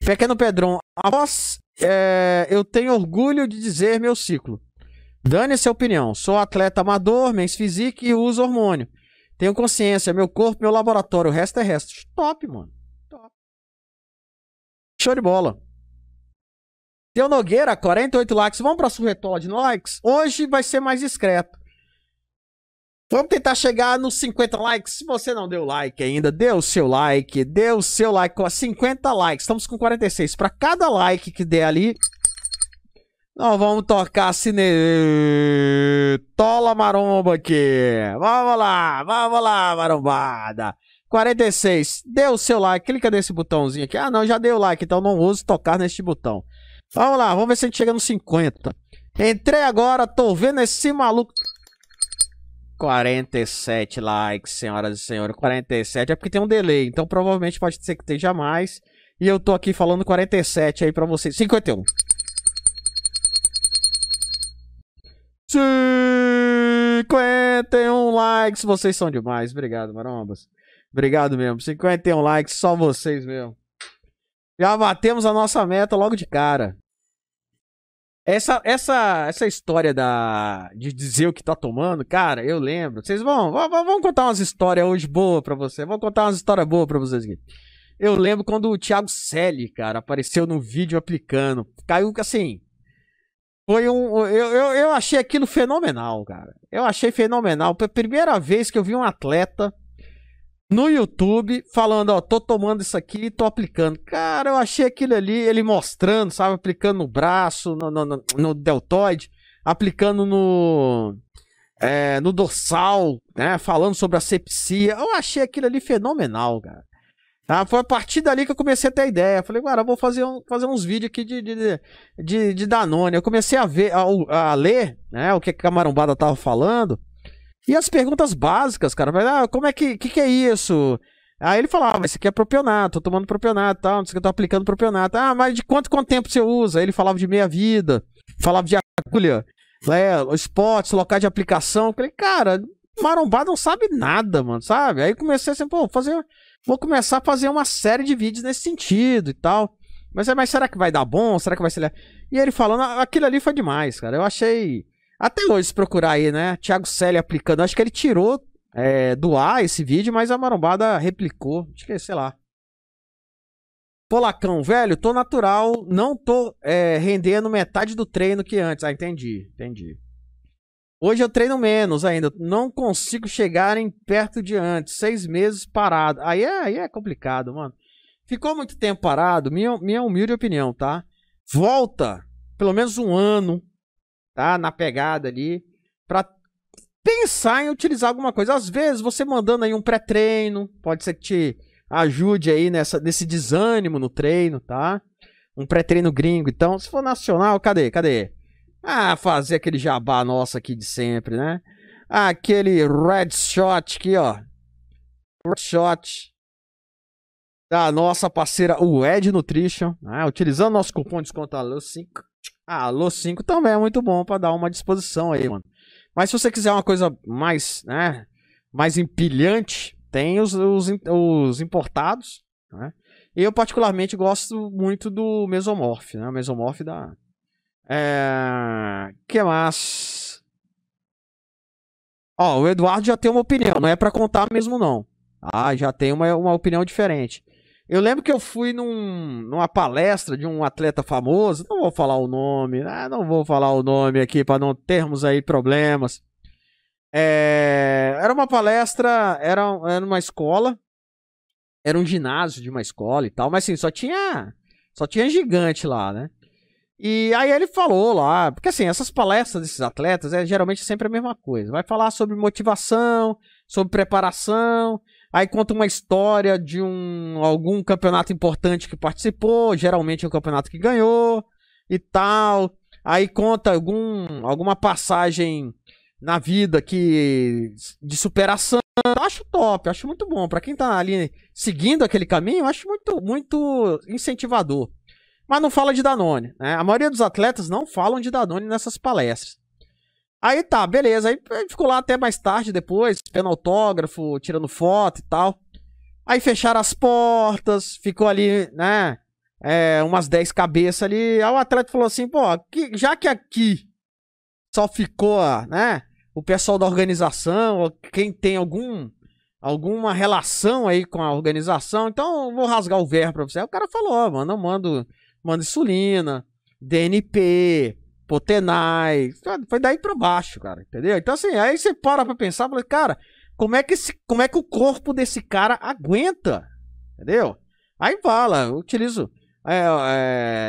Pequeno Pedrão, após é, eu tenho orgulho de dizer meu ciclo. Dane-se a opinião. Sou atleta amador, mens physique e uso hormônio. Tenho consciência, meu corpo, meu laboratório. O resto é resto. Top, mano. Show de bola. Teu Nogueira, 48 likes. Vamos pra surretola de likes? Hoje vai ser mais discreto. Vamos tentar chegar nos 50 likes. Se você não deu like ainda, dê o seu like, dê o seu like com 50 likes. Estamos com 46. Para cada like que der ali, nós vamos tocar cine... Tola maromba aqui. Vamos lá, vamos lá, marombada. 46. Dê o seu like, clica nesse botãozinho aqui. Ah, não, já deu like, então não uso tocar neste botão. Vamos lá, vamos ver se a gente chega nos 50. Entrei agora, tô vendo esse maluco. 47 likes, senhoras e senhores. 47 é porque tem um delay, então provavelmente pode ser que esteja mais. E eu tô aqui falando 47 aí pra vocês. 51. 51 likes, vocês são demais. Obrigado, marombas. Obrigado mesmo. 51 likes, só vocês mesmo. Já batemos a nossa meta logo de cara. Essa, essa, essa história da, de dizer o que tá tomando, cara, eu lembro. Vocês vão, vamos contar umas histórias hoje boas pra você. Vamos contar umas histórias boas pra vocês aqui. Eu lembro quando o Thiago Selle, cara, apareceu no vídeo aplicando. Caiu assim. Foi um. Eu, eu, eu achei aquilo fenomenal, cara. Eu achei fenomenal. Foi a primeira vez que eu vi um atleta no YouTube falando, ó, tô tomando isso aqui e tô aplicando. Cara, eu achei aquilo ali, ele mostrando, sabe, aplicando no braço, no, no, no deltoide, aplicando no, é, no dorsal, né, falando sobre a sepsia. Eu achei aquilo ali fenomenal, cara. Tá? Foi a partir dali que eu comecei a ter ideia. Falei, cara, vou fazer, um, fazer uns vídeos aqui de, de, de, de Danone. Eu comecei a ver, a, a ler, né, o que a Marombada tava falando. E as perguntas básicas, cara, mas, ah, como é que, que, que é isso? Aí ele falava, isso aqui é propionato, tô tomando propionato tal, não sei o que, tô aplicando propionato. Ah, mas de quanto, quanto tempo você usa? Aí ele falava de meia vida, falava de agulha, né, spots, local de aplicação. Eu falei, cara, marombado não sabe nada, mano, sabe? Aí comecei assim, pô, fazer, vou começar a fazer uma série de vídeos nesse sentido e tal. Mas, mas será que vai dar bom? Será que vai ser... E ele falando, aquilo ali foi demais, cara. Eu achei... Até hoje, se procurar aí, né? Thiago Selle aplicando. Acho que ele tirou é, do ar esse vídeo, mas a marombada replicou. Acho que, sei lá. Polacão, velho, tô natural, não tô é, rendendo metade do treino que antes. Ah, entendi, entendi. Hoje eu treino menos ainda, não consigo chegar em perto de antes, seis meses parado. Aí é, aí é complicado, mano. Ficou muito tempo parado, minha, minha humilde opinião, tá? Volta, pelo menos um ano, tá? Na pegada ali, pra pensar em utilizar alguma coisa. Às vezes, você mandando aí um pré-treino, pode ser que te ajude aí nessa, nesse desânimo no treino, tá? Um pré-treino gringo. Então, se for nacional, cadê? Cadê? Ah, fazer aquele jabá nosso aqui de sempre, né? Aquele red shot aqui, ó. Red shot da nossa parceira, o Ed Nutrition, né? utilizando nosso cupom de desconto ALO5. Ah, ALO5 também é muito bom para dar uma disposição aí, mano. Mas se você quiser uma coisa mais, né, mais empilhante, tem os, os, os importados, né? Eu particularmente gosto muito do Mesomorph, né? Mesomorph da... É... que mais? Ó, o Eduardo já tem uma opinião, não é para contar mesmo não. Ah, já tem uma, uma opinião diferente. Eu lembro que eu fui num, numa palestra de um atleta famoso, não vou falar o nome, né? não vou falar o nome aqui para não termos aí problemas. É, era uma palestra, era, era uma escola, era um ginásio de uma escola e tal, mas assim, só tinha, só tinha gigante lá, né? E aí ele falou lá, porque assim, essas palestras desses atletas é geralmente sempre a mesma coisa. Vai falar sobre motivação, sobre preparação, aí conta uma história de um algum campeonato importante que participou, geralmente é um campeonato que ganhou e tal. Aí conta algum alguma passagem na vida que de superação. Acho top, acho muito bom. para quem tá ali seguindo aquele caminho, acho muito, muito incentivador. Mas não fala de Danone, né? A maioria dos atletas não falam de Danone nessas palestras. Aí tá, beleza. Aí ficou lá até mais tarde depois, pegando autógrafo, tirando foto e tal. Aí fecharam as portas, ficou ali, né? É, umas 10 cabeças ali. Aí o atleta falou assim: pô, já que aqui só ficou, né? o pessoal da organização, quem tem algum alguma relação aí com a organização, então vou rasgar o verbo pra você. Aí o cara falou, mano, eu mando, mando insulina, DNP, Potenai, foi daí pra baixo, cara, entendeu? Então assim, aí você para pra pensar, fala, cara, como é que esse, como é que o corpo desse cara aguenta, entendeu? Aí fala, eu utilizo é,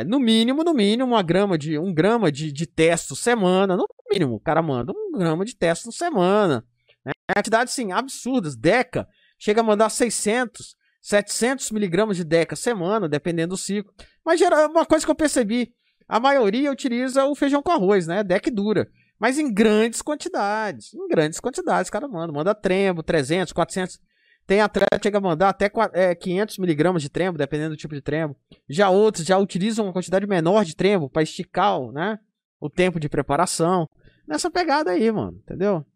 é, no mínimo, no mínimo, uma grama de, um grama de, de testo semana. No mínimo, o cara manda um grama de testo semana. Né? Quantidades, sim, absurdas. Deca chega a mandar 600, 700 miligramas de Deca semana, dependendo do ciclo. Mas gera, uma coisa que eu percebi, a maioria utiliza o feijão com arroz, né? Deca dura. Mas em grandes quantidades. Em grandes quantidades, cara manda. Manda trembo, 300, 400. Tem atleta que chega a mandar até é, 500 miligramas de trembo, dependendo do tipo de trembo. Já outros já utilizam uma quantidade menor de trembo para esticar né, o tempo de preparação. Nessa pegada aí, mano, entendeu?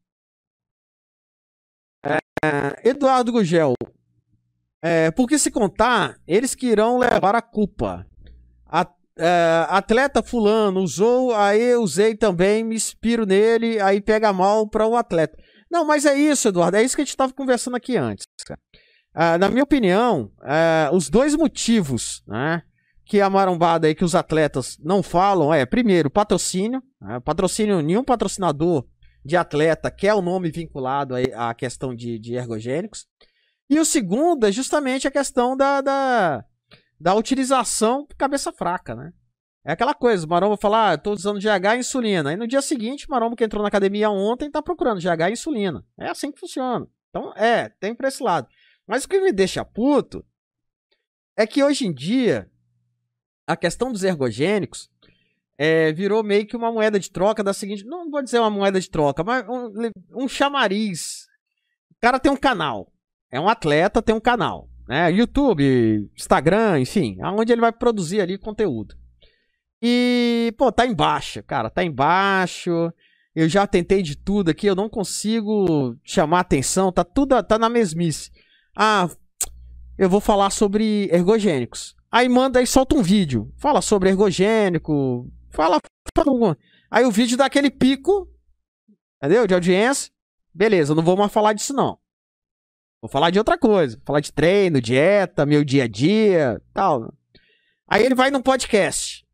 É, Eduardo Gugel. É, porque se contar, eles que irão levar a culpa. A, é, atleta fulano usou, aí eu usei também, me inspiro nele, aí pega mal para o atleta. Não, mas é isso, Eduardo. É isso que a gente estava conversando aqui antes. Uh, na minha opinião, uh, os dois motivos né, que a marombada aí, que os atletas não falam é, primeiro, patrocínio. Né, patrocínio, nenhum patrocinador de atleta quer o nome vinculado à questão de, de ergogênicos. E o segundo é justamente a questão da, da, da utilização cabeça fraca, né? É aquela coisa, o Maromba fala, ah, tô usando GH e insulina. Aí no dia seguinte, o Maromba que entrou na academia ontem tá procurando GH e insulina. É assim que funciona. Então, é, tem pra esse lado. Mas o que me deixa puto é que hoje em dia, a questão dos ergogênicos é, virou meio que uma moeda de troca da seguinte. Não vou dizer uma moeda de troca, mas um, um chamariz. O cara tem um canal. É um atleta, tem um canal. Né? YouTube, Instagram, enfim, aonde ele vai produzir ali conteúdo. E, pô, tá embaixo, cara, tá embaixo. Eu já tentei de tudo aqui, eu não consigo chamar atenção, tá tudo tá na mesmice. Ah, eu vou falar sobre ergogênicos. Aí manda aí solta um vídeo, fala sobre ergogênico, fala, fala aí o vídeo dá aquele pico, entendeu? De audiência. Beleza, não vou mais falar disso não. Vou falar de outra coisa, vou falar de treino, dieta, meu dia a dia, tal. Aí ele vai num podcast.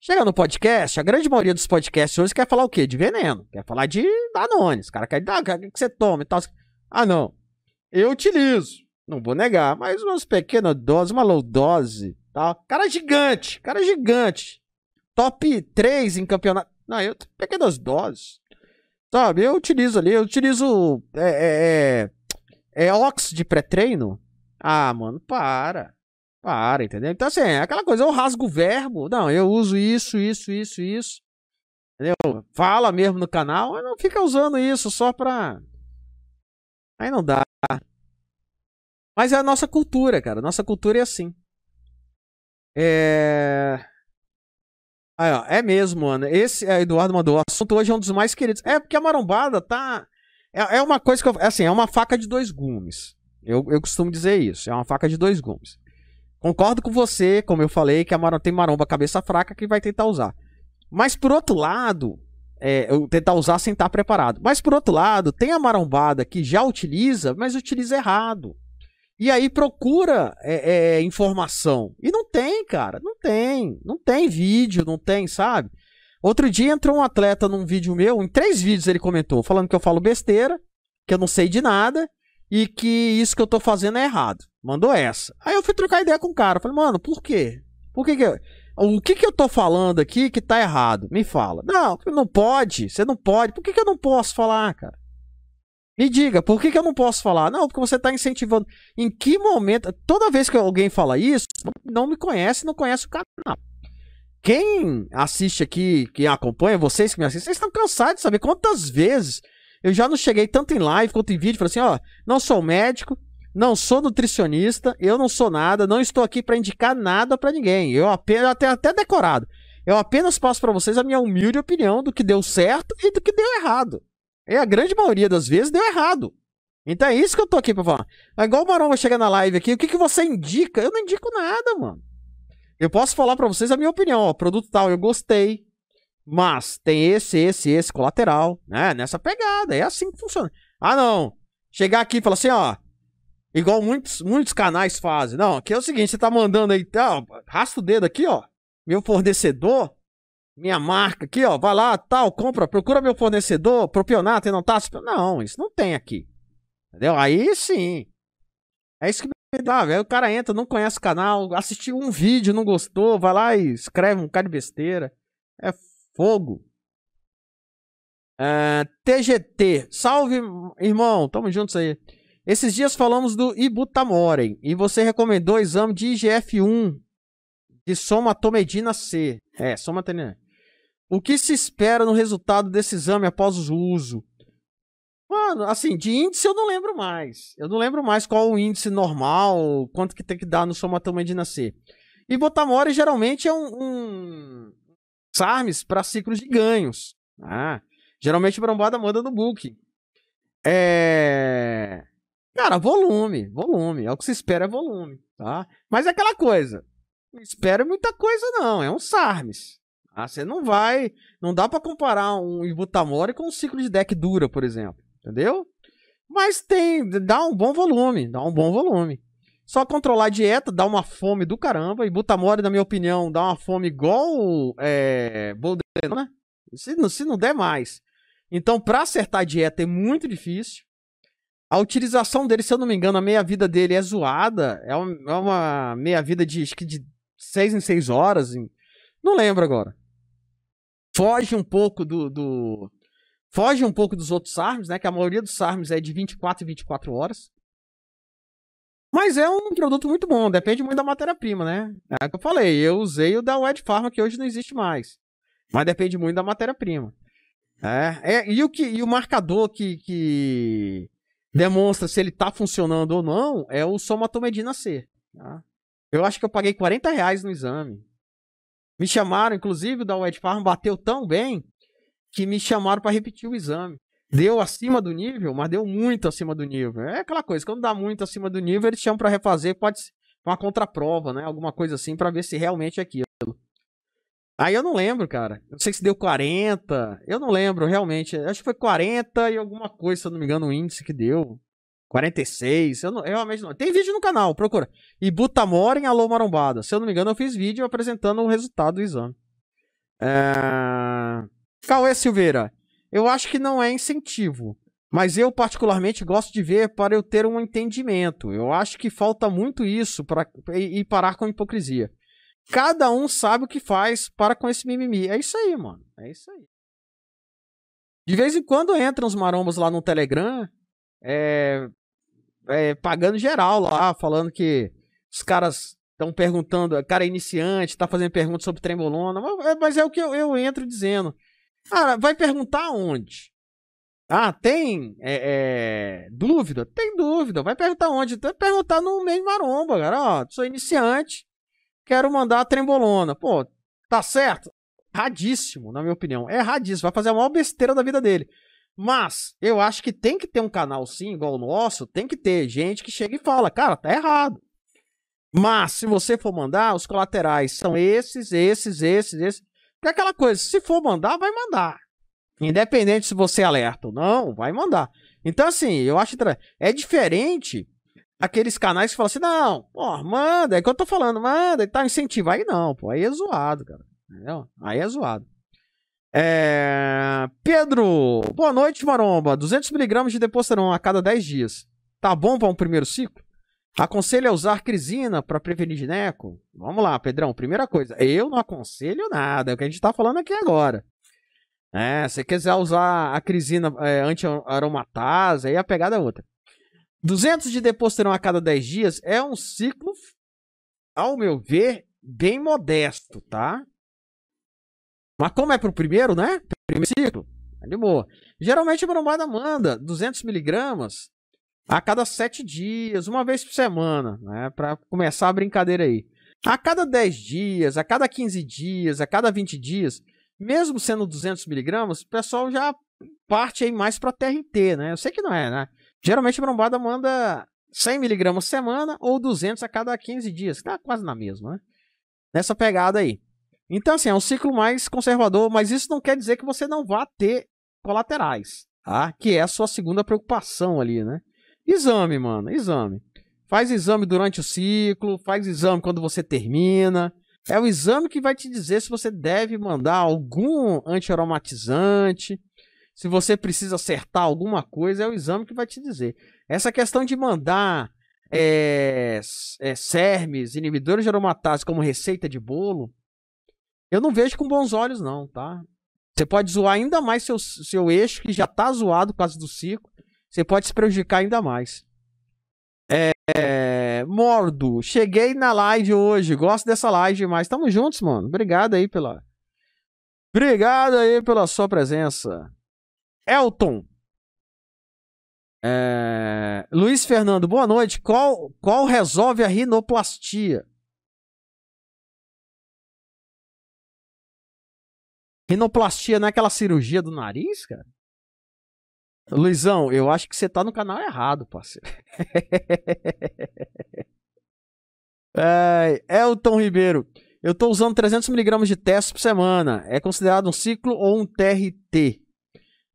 Chega no podcast, a grande maioria dos podcasts hoje quer falar o quê? De veneno. Quer falar de Danone. Os caras querem, ah, o que você toma e tal. Ah, não. Eu utilizo. Não vou negar, mas umas pequenas doses, uma low dose, tal. Cara gigante, cara gigante. Top 3 em campeonato. Não, eu pequenas doses. Sabe, eu utilizo ali, eu utilizo é, é, é, é Ox de pré-treino. Ah, mano, para. Para, entendeu? Então, assim, é aquela coisa, eu rasgo o verbo. Não, eu uso isso, isso, isso, isso. Entendeu? Fala mesmo no canal, não fica usando isso só pra. Aí não dá. Mas é a nossa cultura, cara. Nossa cultura é assim. É. Aí, ó, é mesmo, mano. Esse é Eduardo mandou. O assunto hoje é um dos mais queridos. É porque a marombada tá. É, é uma coisa que eu. Assim, é uma faca de dois gumes. Eu, eu costumo dizer isso. É uma faca de dois gumes. Concordo com você, como eu falei, que a tem maromba cabeça fraca que vai tentar usar. Mas por outro lado, é, eu tentar usar sem estar preparado. Mas por outro lado, tem a marombada que já utiliza, mas utiliza errado. E aí procura é, é, informação. E não tem, cara. Não tem. Não tem vídeo, não tem, sabe? Outro dia entrou um atleta num vídeo meu, em três vídeos ele comentou, falando que eu falo besteira, que eu não sei de nada e que isso que eu tô fazendo é errado. Mandou essa. Aí eu fui trocar ideia com o cara. Falei, mano, por quê? Por que que eu... O que que eu tô falando aqui que tá errado? Me fala. Não, não pode. Você não pode. Por que que eu não posso falar, cara? Me diga, por que, que eu não posso falar? Não, porque você está incentivando. Em que momento. Toda vez que alguém fala isso, não me conhece, não conhece o canal. Quem assiste aqui, quem acompanha, vocês que me assistem, vocês estão cansados de saber quantas vezes eu já não cheguei tanto em live quanto em vídeo. Falei assim: ó, não sou médico, não sou nutricionista, eu não sou nada, não estou aqui para indicar nada para ninguém. Eu apenas, até, até decorado. Eu apenas passo para vocês a minha humilde opinião do que deu certo e do que deu errado. E a grande maioria das vezes deu errado. Então é isso que eu tô aqui pra falar. É igual o Marão vai chegar na live aqui, o que, que você indica? Eu não indico nada, mano. Eu posso falar para vocês a minha opinião, ó, produto tal, eu gostei, mas tem esse, esse, esse colateral, né? Nessa pegada, é assim que funciona. Ah, não. Chegar aqui e falar assim, ó, igual muitos, muitos canais fazem. Não, aqui é o seguinte, você tá mandando aí, tá, rasta o dedo aqui, ó, meu fornecedor, minha marca aqui, ó, vai lá, tal, compra, procura meu fornecedor, propionato e não tá. Não, isso não tem aqui. Entendeu? Aí sim. É isso que dá, velho. O cara entra, não conhece o canal, assistiu um vídeo, não gostou, vai lá e escreve um cara de besteira. É fogo. É, TGT, salve irmão, tamo juntos aí. Esses dias falamos do Ibutamorem e você recomendou o exame de IGF-1 de somatomedina C. É, somatomedina. O que se espera no resultado desse exame após o uso? Mano, assim, de índice eu não lembro mais. Eu não lembro mais qual o índice normal, quanto que tem que dar no somatomedina C. E Botamore geralmente é um, um SARMs para ciclos de ganhos. Ah, geralmente Brambada manda no book. É... Cara, volume, volume. É o que se espera é volume, tá? Mas é aquela coisa. Não espera muita coisa não, é um SARMs. Ah, você não vai. Não dá para comparar um Ibutamori com um ciclo de deck dura, por exemplo. Entendeu? Mas tem. Dá um bom volume. Dá um bom volume. Só controlar a dieta dá uma fome do caramba. E Butamori, na minha opinião, dá uma fome igual é, Bolderona. Né? Se, se não der mais. Então, para acertar a dieta é muito difícil. A utilização dele, se eu não me engano, a meia-vida dele é zoada. É uma, é uma meia-vida de, acho que de 6 em 6 horas. Não lembro agora foge um pouco do, do, foge um pouco dos outros SARMs, né? Que a maioria dos SARMs é de 24 e 24 horas. Mas é um produto muito bom, depende muito da matéria-prima, né? É o que eu falei, eu usei o da Wed Pharma, que hoje não existe mais. Mas depende muito da matéria-prima. É, é, e, o que, e o marcador que, que demonstra se ele tá funcionando ou não é o somatomedina C. Tá? Eu acho que eu paguei 40 reais no exame. Me chamaram, inclusive, da Wed Farm bateu tão bem que me chamaram para repetir o exame. Deu acima do nível, mas deu muito acima do nível. É aquela coisa, quando dá muito acima do nível, eles chamam para refazer, pode ser uma contraprova, né? Alguma coisa assim, para ver se realmente é aquilo. Aí eu não lembro, cara. Não sei se deu 40. Eu não lembro, realmente. Acho que foi 40 e alguma coisa, se eu não me engano, o índice que deu. 46, eu, não, eu realmente não. Tem vídeo no canal, procura. E Butamora em Alô Marombada. Se eu não me engano, eu fiz vídeo apresentando o resultado do exame. É... Cauê Silveira, eu acho que não é incentivo. Mas eu, particularmente, gosto de ver para eu ter um entendimento. Eu acho que falta muito isso para e, parar com a hipocrisia. Cada um sabe o que faz para com esse mimimi. É isso aí, mano. É isso aí. De vez em quando entram os marombos lá no Telegram, é, é, pagando geral lá, falando que os caras estão perguntando, cara é iniciante, tá fazendo perguntas sobre trembolona, mas, mas é o que eu, eu entro dizendo. Cara, vai perguntar onde? Ah, tem é, é, dúvida? Tem dúvida. Vai perguntar onde? Vai perguntar no meio maromba, cara. Ó, sou iniciante, quero mandar a trembolona. Pô, tá certo? Radíssimo, na minha opinião. É radíssimo. Vai fazer a maior besteira da vida dele. Mas eu acho que tem que ter um canal sim, igual o nosso. Tem que ter gente que chega e fala, cara, tá errado. Mas se você for mandar, os colaterais são esses, esses, esses, esses. É aquela coisa, se for mandar, vai mandar. Independente se você alerta ou não, vai mandar. Então, assim, eu acho que é diferente aqueles canais que falam assim, não, pô, manda, é que eu tô falando, manda, e tá incentivo. Aí não, pô, aí é zoado, cara. Entendeu? Aí é zoado. É... Pedro, boa noite, maromba. 200mg de deposterona a cada 10 dias. Tá bom para um primeiro ciclo? Aconselho a usar crisina para prevenir gineco? Vamos lá, Pedrão. Primeira coisa, eu não aconselho nada. É o que a gente tá falando aqui agora. É, se quiser usar a crisina é, anti-aromatase, aí a pegada é outra. 200 de deposterona a cada 10 dias é um ciclo, ao meu ver, bem modesto, tá? Mas como é pro primeiro, né? Primeiro ciclo, animou. Geralmente a marombada manda 200 miligramas a cada 7 dias, uma vez por semana, né? Pra começar a brincadeira aí. A cada 10 dias, a cada 15 dias, a cada 20 dias, mesmo sendo 200 miligramas, o pessoal já parte aí mais para TRT, né? Eu sei que não é, né? Geralmente a brombada manda 100 miligramas semana ou 200 a cada 15 dias, que tá quase na mesma, né? Nessa pegada aí. Então, assim, é um ciclo mais conservador, mas isso não quer dizer que você não vá ter colaterais, tá? Que é a sua segunda preocupação ali, né? Exame, mano, exame. Faz exame durante o ciclo, faz exame quando você termina. É o exame que vai te dizer se você deve mandar algum antiaromatizante, se você precisa acertar alguma coisa, é o exame que vai te dizer. Essa questão de mandar é, é, inibidores de aromatase como receita de bolo, eu não vejo com bons olhos, não, tá? Você pode zoar ainda mais seu, seu eixo, que já tá zoado por causa do ciclo. Você pode se prejudicar ainda mais. É, Mordo, cheguei na live hoje. Gosto dessa live demais. Tamo juntos, mano. Obrigado aí pela. Obrigado aí pela sua presença. Elton. É... Luiz Fernando, boa noite. Qual, qual resolve a rinoplastia? Rinoplastia não é aquela cirurgia do nariz, cara? Luizão, eu acho que você tá no canal errado, parceiro. *laughs* é, Elton Ribeiro. Eu tô usando 300mg de teste por semana. É considerado um ciclo ou um TRT?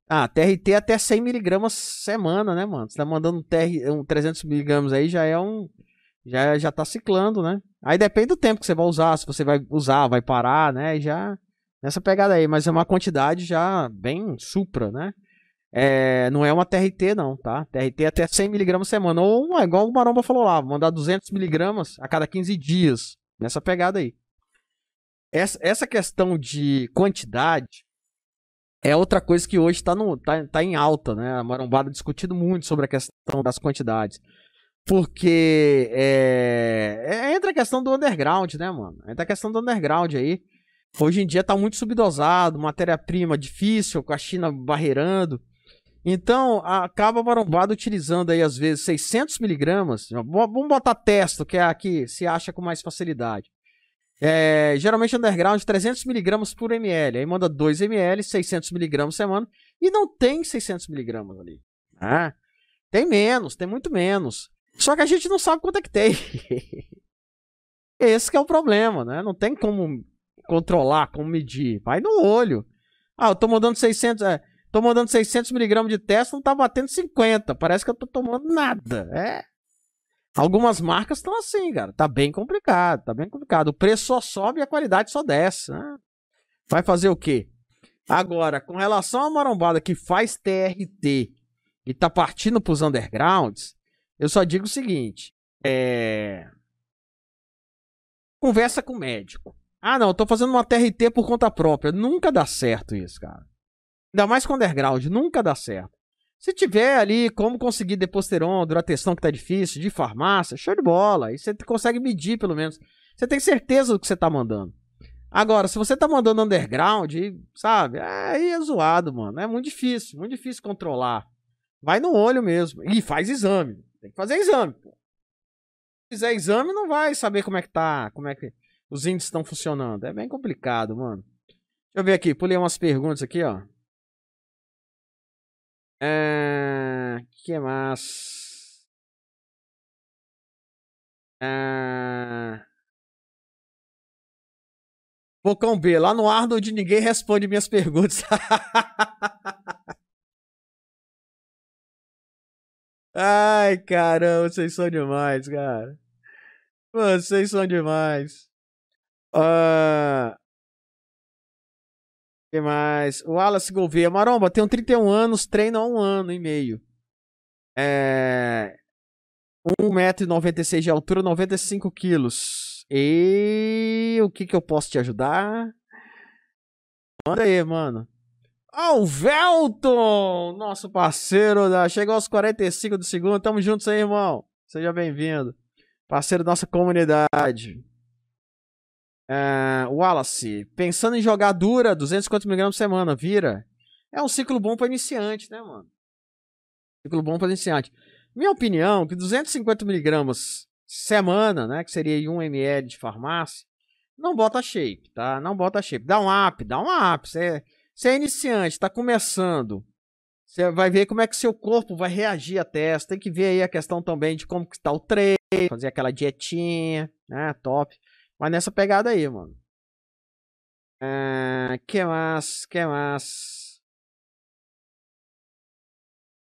Ah, TRT é até 100mg semana, né, mano? Você tá mandando um, TR, um 300mg aí, já é um... Já, já tá ciclando, né? Aí depende do tempo que você vai usar. Se você vai usar, vai parar, né? Já... Nessa pegada aí. Mas é uma quantidade já bem supra, né? É, não é uma TRT, não, tá? TRT é até 100mg semana. Ou é igual o Maromba falou lá, mandar 200mg a cada 15 dias. Nessa pegada aí. Essa, essa questão de quantidade é outra coisa que hoje está tá, tá em alta, né? A Marombada discutindo muito sobre a questão das quantidades. Porque é, é, entra a questão do underground, né, mano? Entra a questão do underground aí. Hoje em dia tá muito subdosado, matéria-prima difícil, com a China barreirando. Então, acaba a marombada utilizando aí, às vezes, 600 miligramas. Vamos botar testo, que é a que se acha com mais facilidade. É, geralmente underground 300 miligramas por ml. Aí manda 2 ml, 600 miligramas semana. E não tem 600 miligramas ali. Ah, tem menos, tem muito menos. Só que a gente não sabe quanto é que tem. *laughs* Esse é o problema, né? Não tem como controlar, como medir. Vai no olho. Ah, eu tô mandando 600... É, Tô mandando 600mg de teste, não tá batendo 50. Parece que eu tô tomando nada. É. Algumas marcas estão assim, cara. Tá bem complicado, tá bem complicado. O preço só sobe e a qualidade só desce. Né? Vai fazer o quê? Agora, com relação à marombada que faz TRT e tá partindo pros undergrounds, eu só digo o seguinte: é. Conversa com o médico. Ah, não, eu tô fazendo uma TRT por conta própria. Nunca dá certo isso, cara. Ainda mais com underground, nunca dá certo. Se tiver ali como conseguir deposteron, durateston que tá difícil, de farmácia, show de bola. Aí você consegue medir pelo menos. Você tem certeza do que você tá mandando. Agora, se você tá mandando underground, sabe, aí é zoado, mano. É muito difícil, muito difícil controlar. Vai no olho mesmo. E faz exame. Tem que fazer exame, pô. Se fizer exame, não vai saber como é que tá, como é que os índices estão funcionando. É bem complicado, mano. Deixa eu ver aqui, pulei umas perguntas aqui, ó. É... que mais? É... Bocão B, lá no Arnold ninguém responde minhas perguntas. *laughs* Ai, caramba, vocês são demais, cara. vocês são demais. Uh... que mais? O Wallace Gouveia. Maromba, tenho 31 anos, treino há um ano e meio. É... 1,96m de altura, 95 quilos. E o que que eu posso te ajudar? Manda aí, mano. Ah, o Velton, nosso parceiro, da... chegou aos 45 do segundo. Tamo juntos aí, irmão. Seja bem-vindo. Parceiro da nossa comunidade. É, Wallace, pensando em jogar dura, 250mg por semana, vira. É um ciclo bom para iniciante, né, mano? Ciclo bom para iniciante. Minha opinião, que 250mg semana, né, que seria 1 ml de farmácia, não bota shape, tá? Não bota shape. Dá um up, dá um up. Você, você é iniciante, está começando. Você vai ver como é que seu corpo vai reagir a testa. Tem que ver aí a questão também de como que está o treino, fazer aquela dietinha, né? Top. Mas nessa pegada aí, mano. Ah, que mais? Que mais?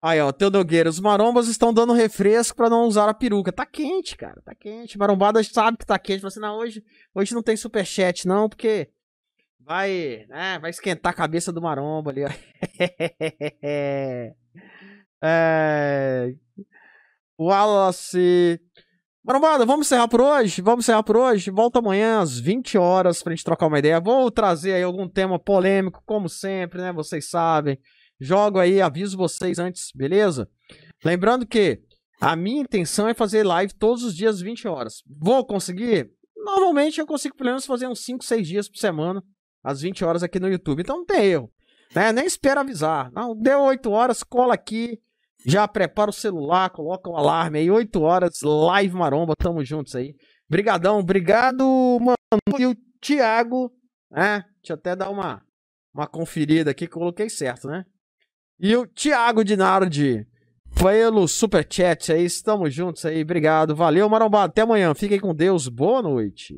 Aí, ó, Teu Nogueira, os marombas estão dando refresco para não usar a peruca. Tá quente, cara, tá quente. Marombada sabe que tá quente. Fala assim, não, hoje, hoje não tem superchat, não, porque vai, né, vai esquentar a cabeça do maromba ali, ó. *laughs* é... Wallace. Marombada, vamos encerrar por hoje? Vamos encerrar por hoje? Volta amanhã às 20 horas pra gente trocar uma ideia. Vou trazer aí algum tema polêmico, como sempre, né? Vocês sabem jogo aí, aviso vocês antes, beleza? Lembrando que a minha intenção é fazer live todos os dias 20 horas. Vou conseguir? Normalmente eu consigo pelo menos fazer uns 5, 6 dias por semana, às 20 horas aqui no YouTube. Então não tem erro. Né? Nem espera avisar. Não, deu 8 horas, cola aqui, já prepara o celular, coloca o alarme aí, 8 horas, live maromba, tamo juntos aí. Brigadão, obrigado, mano. E o Thiago, né? Deixa eu até dar uma, uma conferida aqui, coloquei certo, né? E o Thiago Dinardi pelo superchat aí. Estamos juntos aí. Obrigado. Valeu, Marombado. Até amanhã. Fiquem com Deus. Boa noite.